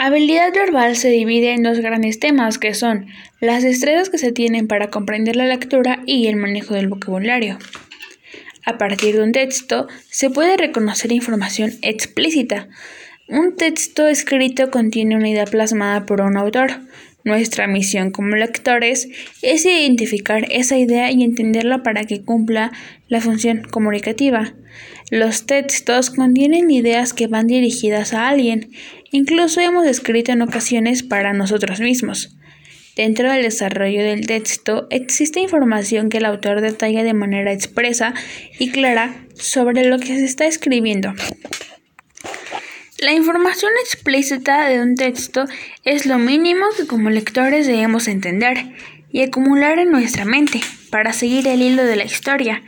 Habilidad verbal se divide en dos grandes temas que son las destrezas que se tienen para comprender la lectura y el manejo del vocabulario. A partir de un texto se puede reconocer información explícita. Un texto escrito contiene una idea plasmada por un autor. Nuestra misión como lectores es identificar esa idea y entenderla para que cumpla la función comunicativa. Los textos contienen ideas que van dirigidas a alguien, incluso hemos escrito en ocasiones para nosotros mismos. Dentro del desarrollo del texto existe información que el autor detalla de manera expresa y clara sobre lo que se está escribiendo. La información explícita de un texto es lo mínimo que como lectores debemos entender y acumular en nuestra mente para seguir el hilo de la historia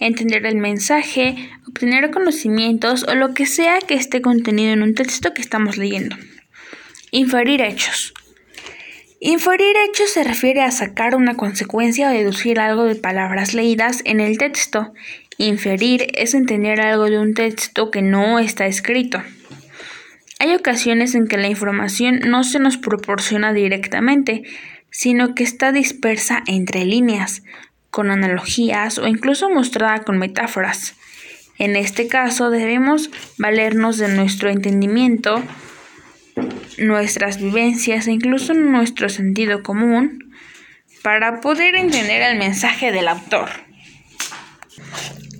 entender el mensaje, obtener conocimientos o lo que sea que esté contenido en un texto que estamos leyendo. Inferir hechos. Inferir hechos se refiere a sacar una consecuencia o deducir algo de palabras leídas en el texto. Inferir es entender algo de un texto que no está escrito. Hay ocasiones en que la información no se nos proporciona directamente, sino que está dispersa entre líneas, con analogías o incluso mostrada con metáforas. En este caso debemos valernos de nuestro entendimiento, nuestras vivencias e incluso nuestro sentido común para poder entender el mensaje del autor.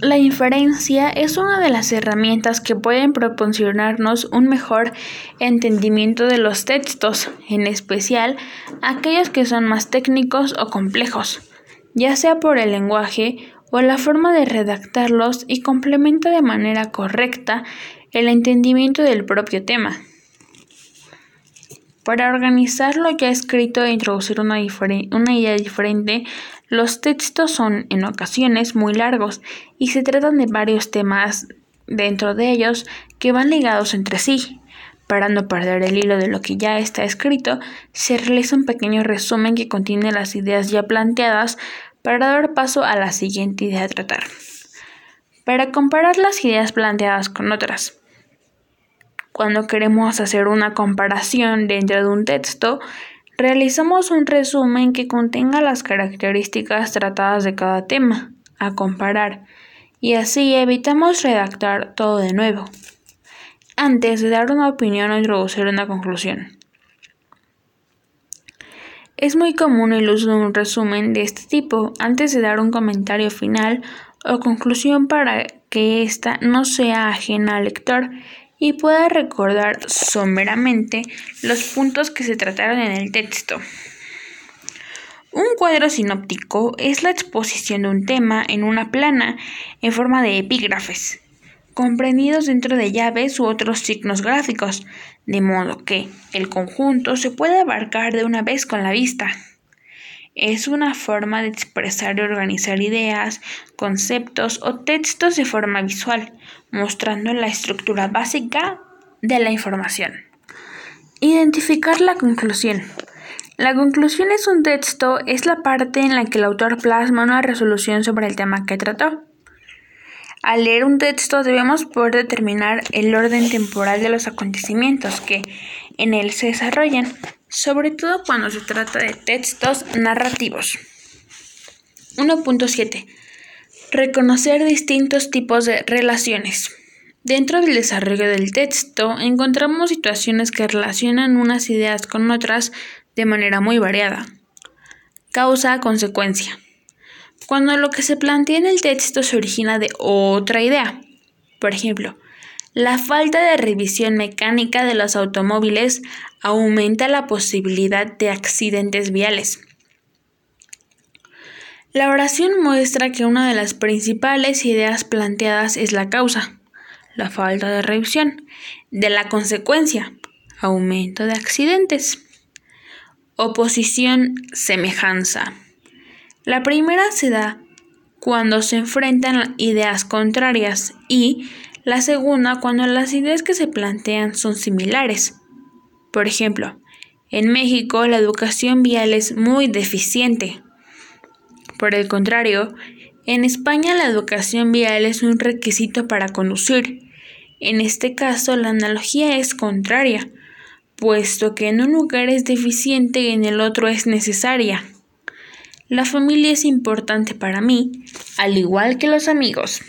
La inferencia es una de las herramientas que pueden proporcionarnos un mejor entendimiento de los textos, en especial aquellos que son más técnicos o complejos ya sea por el lenguaje o la forma de redactarlos y complementa de manera correcta el entendimiento del propio tema. Para organizar lo ya escrito e introducir una, una, idea diferente, los textos son en ocasiones muy largos y se tratan de varios temas dentro de ellos que van ligados entre sí. Para no perder el hilo de lo que ya está escrito, se realiza un pequeño resumen que contiene las ideas ya planteadas para dar paso a la siguiente idea a tratar. Para comparar las ideas planteadas con otras. Cuando queremos hacer una comparación dentro de un texto, realizamos un resumen que contenga las características tratadas de cada tema a comparar y así evitamos redactar todo de nuevo antes de dar una opinión o introducir una conclusión. Es muy común el uso de un resumen de este tipo antes de dar un comentario final o conclusión para que ésta no sea ajena al lector y pueda recordar someramente los puntos que se trataron en el texto. Un cuadro sinóptico es la exposición de un tema en una plana en forma de epígrafes comprendidos dentro de llaves u otros signos gráficos, de modo que el conjunto se puede abarcar de una vez con la vista. Es una forma de expresar y organizar ideas, conceptos o textos de forma visual, mostrando la estructura básica de la información. Identificar la conclusión. La conclusión es un texto, es la parte en la que el autor plasma una resolución sobre el tema que trató. Al leer un texto debemos poder determinar el orden temporal de los acontecimientos que en él se desarrollan, sobre todo cuando se trata de textos narrativos. 1.7. Reconocer distintos tipos de relaciones. Dentro del desarrollo del texto encontramos situaciones que relacionan unas ideas con otras de manera muy variada. Causa-consecuencia cuando lo que se plantea en el texto se origina de otra idea. Por ejemplo, la falta de revisión mecánica de los automóviles aumenta la posibilidad de accidentes viales. La oración muestra que una de las principales ideas planteadas es la causa, la falta de revisión, de la consecuencia, aumento de accidentes. Oposición, semejanza. La primera se da cuando se enfrentan ideas contrarias y la segunda cuando las ideas que se plantean son similares. Por ejemplo, en México la educación vial es muy deficiente. Por el contrario, en España la educación vial es un requisito para conducir. En este caso la analogía es contraria, puesto que en un lugar es deficiente y en el otro es necesaria. La familia es importante para mí, al igual que los amigos.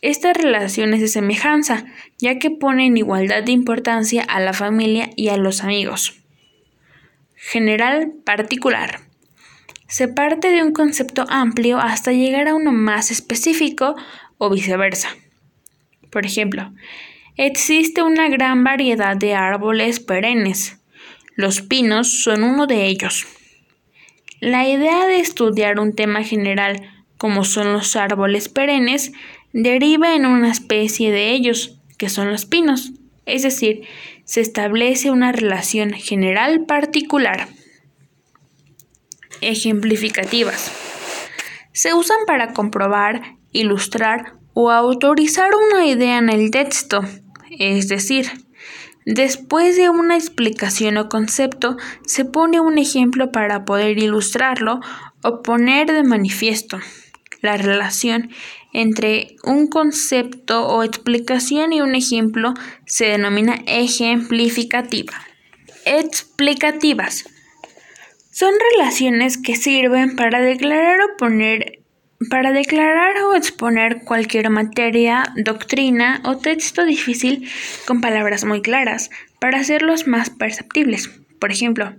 Esta relación es de semejanza, ya que pone en igualdad de importancia a la familia y a los amigos. General particular. Se parte de un concepto amplio hasta llegar a uno más específico o viceversa. Por ejemplo, existe una gran variedad de árboles perennes. Los pinos son uno de ellos. La idea de estudiar un tema general como son los árboles perennes deriva en una especie de ellos, que son los pinos, es decir, se establece una relación general particular. Ejemplificativas. Se usan para comprobar, ilustrar o autorizar una idea en el texto, es decir, después de una explicación o concepto se pone un ejemplo para poder ilustrarlo o poner de manifiesto la relación entre un concepto o explicación y un ejemplo se denomina ejemplificativa. Explicativas. Son relaciones que sirven para declarar o poner para declarar o exponer cualquier materia, doctrina o texto difícil con palabras muy claras, para hacerlos más perceptibles. Por ejemplo,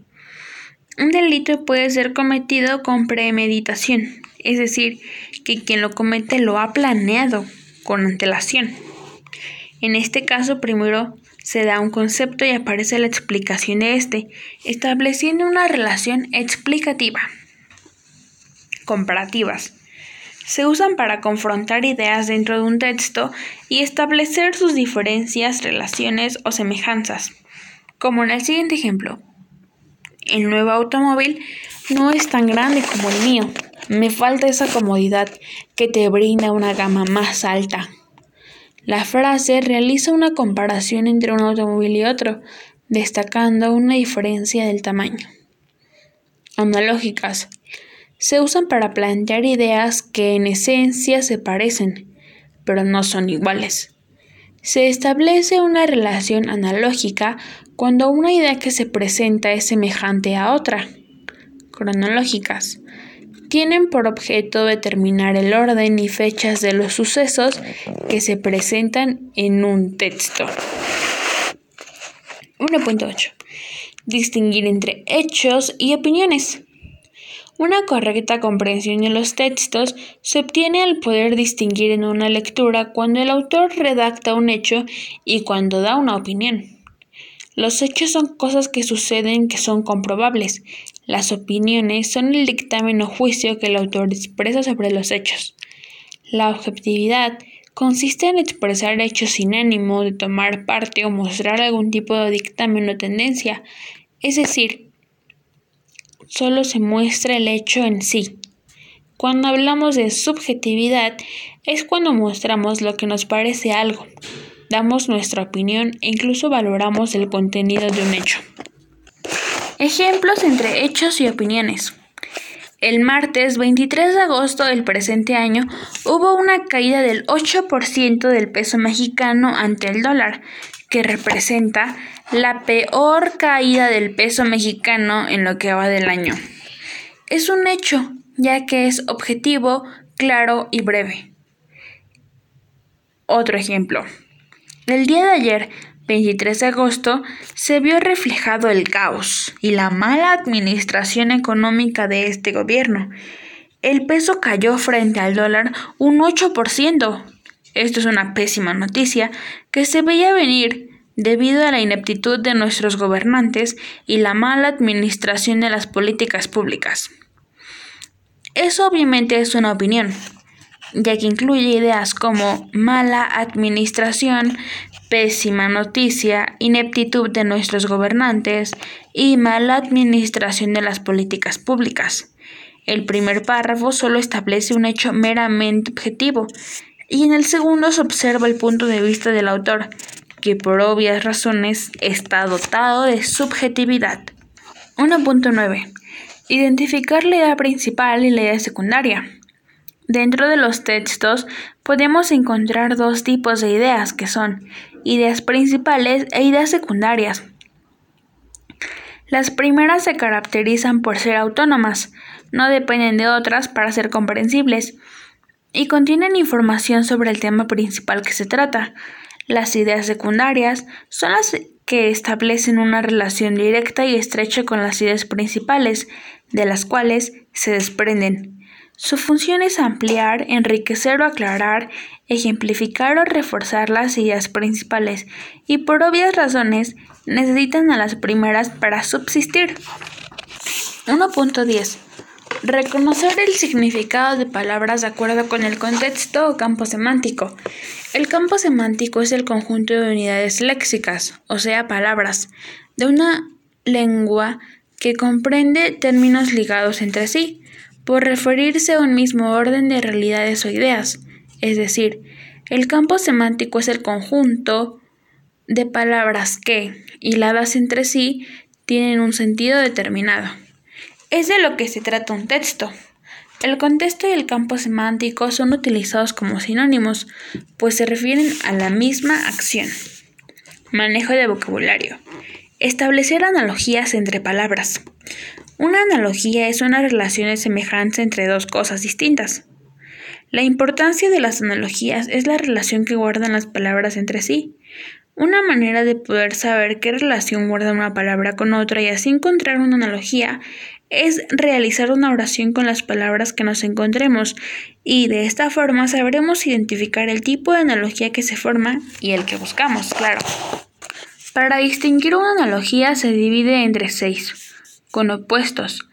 un delito puede ser cometido con premeditación, es decir, que quien lo comete lo ha planeado con antelación. En este caso, primero se da un concepto y aparece la explicación de este, estableciendo una relación explicativa. Comparativas. Se usan para confrontar ideas dentro de un texto y establecer sus diferencias, relaciones o semejanzas. Como en el siguiente ejemplo. El nuevo automóvil no es tan grande como el mío, me falta esa comodidad que te brinda una gama más alta. La frase realiza una comparación entre un automóvil y otro, destacando una diferencia del tamaño. Analógicas. Se usan para plantear ideas que en esencia se parecen, pero no son iguales. Se establece una relación analógica cuando una idea que se presenta es semejante a otra. Cronológicas tienen por objeto determinar el orden y fechas de los sucesos que se presentan en un texto. 1.8. Distinguir entre hechos y opiniones. Una correcta comprensión de los textos se obtiene al poder distinguir en una lectura cuando el autor redacta un hecho y cuando da una opinión. Los hechos son cosas que suceden que son comprobables. Las opiniones son el dictamen o juicio que el autor expresa sobre los hechos. La objetividad consiste en expresar hechos sin ánimo de tomar parte o mostrar algún tipo de dictamen o tendencia, es decir, solo se muestra el hecho en sí. Cuando hablamos de subjetividad es cuando mostramos lo que nos parece algo, damos nuestra opinión e incluso valoramos el contenido de un hecho. Ejemplos entre hechos y opiniones. El martes 23 de agosto del presente año hubo una caída del 8% del peso mexicano ante el dólar, que representa la peor caída del peso mexicano en lo que va del año. Es un hecho, ya que es objetivo, claro y breve. Otro ejemplo. El día de ayer, 23 de agosto, se vio reflejado el caos y la mala administración económica de este gobierno. El peso cayó frente al dólar un 8%. Esto es una pésima noticia que se veía venir debido a la ineptitud de nuestros gobernantes y la mala administración de las políticas públicas. Eso obviamente es una opinión, ya que incluye ideas como mala administración, pésima noticia, ineptitud de nuestros gobernantes y mala administración de las políticas públicas. El primer párrafo solo establece un hecho meramente objetivo y en el segundo se observa el punto de vista del autor, que por obvias razones está dotado de subjetividad. 1.9. Identificar la idea principal y la idea secundaria. Dentro de los textos podemos encontrar dos tipos de ideas que son ideas principales e ideas secundarias. Las primeras se caracterizan por ser autónomas, no dependen de otras para ser comprensibles, y contienen información sobre el tema principal que se trata. Las ideas secundarias son las que establecen una relación directa y estrecha con las ideas principales, de las cuales se desprenden. Su función es ampliar, enriquecer o aclarar, ejemplificar o reforzar las ideas principales y por obvias razones necesitan a las primeras para subsistir. 1.10 Reconocer el significado de palabras de acuerdo con el contexto o campo semántico. El campo semántico es el conjunto de unidades léxicas, o sea, palabras, de una lengua que comprende términos ligados entre sí, por referirse a un mismo orden de realidades o ideas. Es decir, el campo semántico es el conjunto de palabras que, hiladas entre sí, tienen un sentido determinado. Es de lo que se trata un texto. El contexto y el campo semántico son utilizados como sinónimos, pues se refieren a la misma acción. Manejo de vocabulario. Establecer analogías entre palabras. Una analogía es una relación de semejanza entre dos cosas distintas. La importancia de las analogías es la relación que guardan las palabras entre sí. Una manera de poder saber qué relación guarda una palabra con otra y así encontrar una analogía es realizar una oración con las palabras que nos encontremos y de esta forma sabremos identificar el tipo de analogía que se forma y el que buscamos, claro. Para distinguir una analogía se divide entre seis, con opuestos.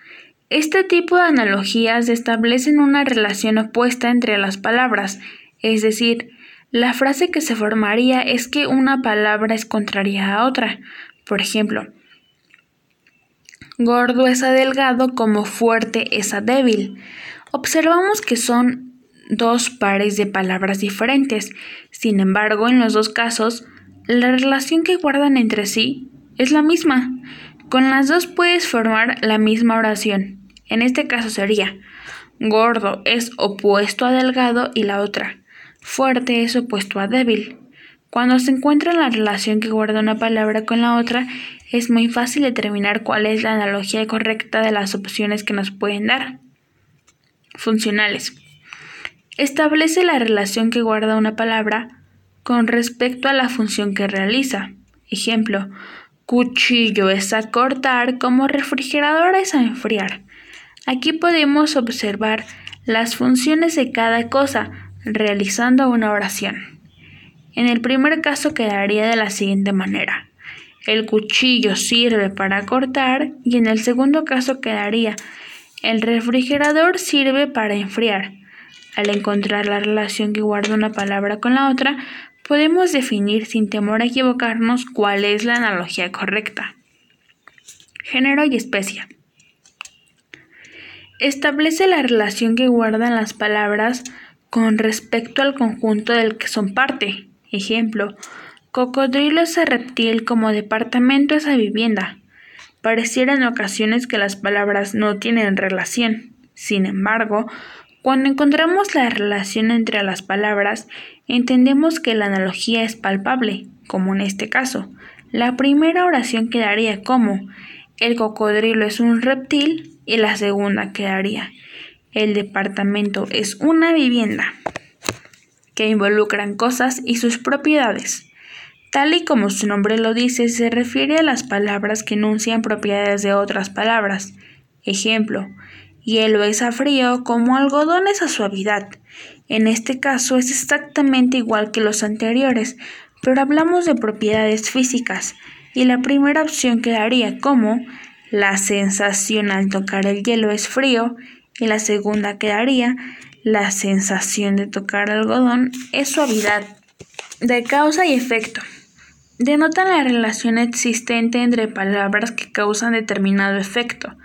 Este tipo de analogías establecen una relación opuesta entre las palabras, es decir, la frase que se formaría es que una palabra es contraria a otra. Por ejemplo, gordo es a delgado como fuerte es a débil. Observamos que son dos pares de palabras diferentes. Sin embargo, en los dos casos, la relación que guardan entre sí es la misma. Con las dos puedes formar la misma oración. En este caso sería gordo es opuesto a delgado y la otra fuerte es opuesto a débil. Cuando se encuentra la relación que guarda una palabra con la otra, es muy fácil determinar cuál es la analogía correcta de las opciones que nos pueden dar. Funcionales. Establece la relación que guarda una palabra con respecto a la función que realiza. Ejemplo, cuchillo es a cortar como refrigerador es a enfriar. Aquí podemos observar las funciones de cada cosa realizando una oración. En el primer caso quedaría de la siguiente manera. El cuchillo sirve para cortar y en el segundo caso quedaría el refrigerador sirve para enfriar. Al encontrar la relación que guarda una palabra con la otra, podemos definir sin temor a equivocarnos cuál es la analogía correcta. Género y especie. Establece la relación que guardan las palabras con respecto al conjunto del que son parte. Ejemplo, cocodrilo es a reptil como departamento es a vivienda. Pareciera en ocasiones que las palabras no tienen relación. Sin embargo, cuando encontramos la relación entre las palabras, entendemos que la analogía es palpable, como en este caso. La primera oración quedaría como el cocodrilo es un reptil y la segunda quedaría el departamento es una vivienda que involucran cosas y sus propiedades. Tal y como su nombre lo dice, se refiere a las palabras que enuncian propiedades de otras palabras. Ejemplo, hielo es a frío como algodón es a suavidad. En este caso es exactamente igual que los anteriores, pero hablamos de propiedades físicas y la primera opción quedaría como la sensación al tocar el hielo es frío y la segunda quedaría la sensación de tocar algodón es suavidad. De causa y efecto. Denotan la relación existente entre palabras que causan determinado efecto.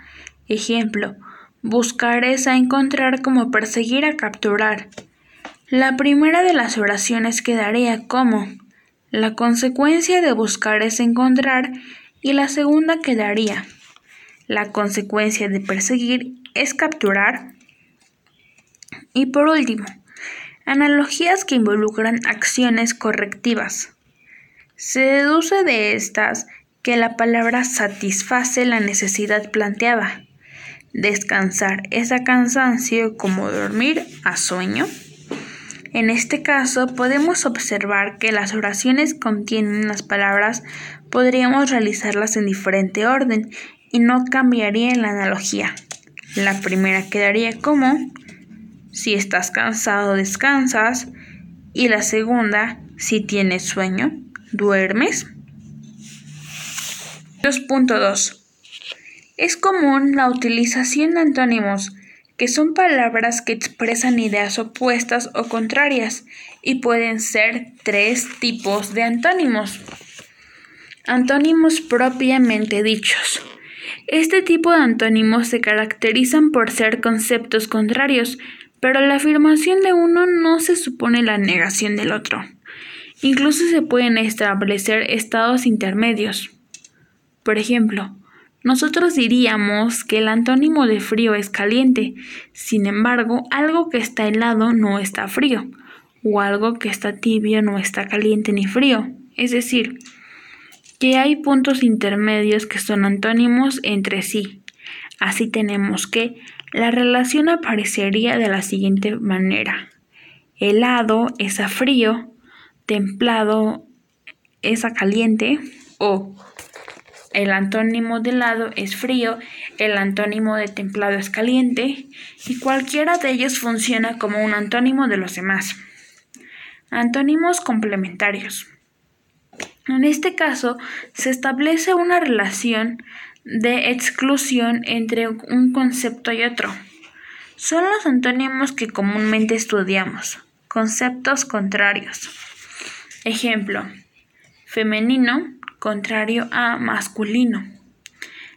Ejemplo, buscar es a encontrar como perseguir a capturar. La primera de las oraciones quedaría como la consecuencia de buscar es encontrar y la segunda quedaría la consecuencia de perseguir es capturar. Y por último, analogías que involucran acciones correctivas. Se deduce de estas que la palabra satisface la necesidad planteada. Descansar es a cansancio como dormir a sueño. En este caso podemos observar que las oraciones contienen las palabras, podríamos realizarlas en diferente orden y no cambiaría la analogía. La primera quedaría como si estás cansado descansas y la segunda si tienes sueño duermes. 2.2 Es común la utilización de antónimos, que son palabras que expresan ideas opuestas o contrarias, y pueden ser tres tipos de antónimos. Antónimos propiamente dichos. Este tipo de antónimos se caracterizan por ser conceptos contrarios, pero la afirmación de uno no se supone la negación del otro. Incluso se pueden establecer estados intermedios. Por ejemplo, nosotros diríamos que el antónimo de frío es caliente, sin embargo, algo que está helado no está frío, o algo que está tibio no está caliente ni frío. Es decir, que hay puntos intermedios que son antónimos entre sí. Así tenemos que la relación aparecería de la siguiente manera. Helado es a frío, templado es a caliente o el antónimo de helado es frío, el antónimo de templado es caliente y cualquiera de ellos funciona como un antónimo de los demás. Antónimos complementarios. En este caso, se establece una relación de exclusión entre un concepto y otro. Son los antónimos que comúnmente estudiamos, conceptos contrarios. Ejemplo, femenino contrario a masculino.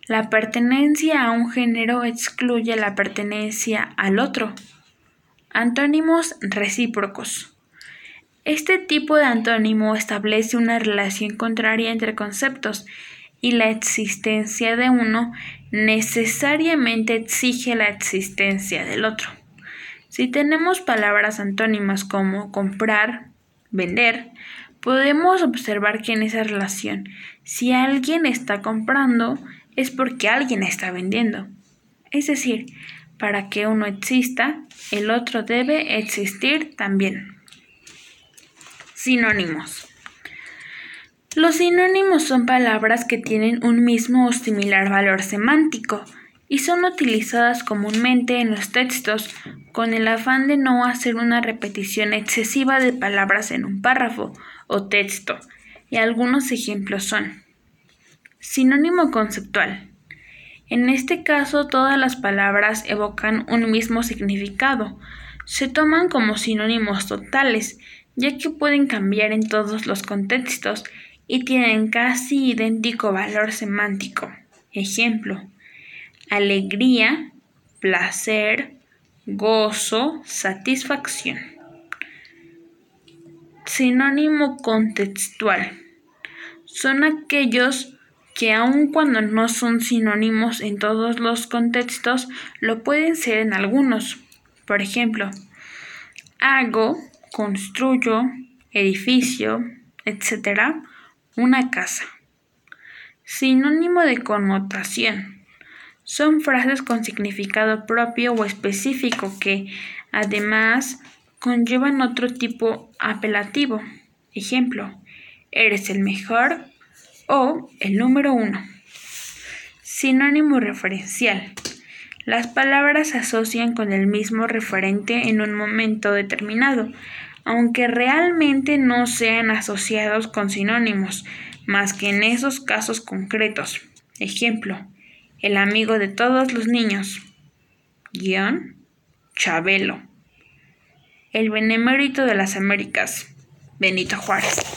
La pertenencia a un género excluye la pertenencia al otro. Antónimos recíprocos. Este tipo de antónimo establece una relación contraria entre conceptos y la existencia de uno necesariamente exige la existencia del otro. Si tenemos palabras antónimas como comprar, vender, Podemos observar que en esa relación, si alguien está comprando, es porque alguien está vendiendo. Es decir, para que uno exista, el otro debe existir también. Sinónimos. Los sinónimos son palabras que tienen un mismo o similar valor semántico y son utilizadas comúnmente en los textos con el afán de no hacer una repetición excesiva de palabras en un párrafo o texto, y algunos ejemplos son sinónimo conceptual. En este caso todas las palabras evocan un mismo significado, se toman como sinónimos totales, ya que pueden cambiar en todos los contextos y tienen casi idéntico valor semántico. Ejemplo, alegría, placer, gozo, satisfacción. Sinónimo contextual. Son aquellos que aun cuando no son sinónimos en todos los contextos, lo pueden ser en algunos. Por ejemplo, hago, construyo, edificio, etc. Una casa. Sinónimo de connotación son frases con significado propio o específico que, además, conllevan otro tipo apelativo. Ejemplo, eres el mejor o el número uno. Sinónimo referencial. Las palabras se asocian con el mismo referente en un momento determinado, aunque realmente no sean asociados con sinónimos, más que en esos casos concretos. Ejemplo, el amigo de todos los niños. Guión, Chabelo. El benemérito de las Américas. Benito Juárez.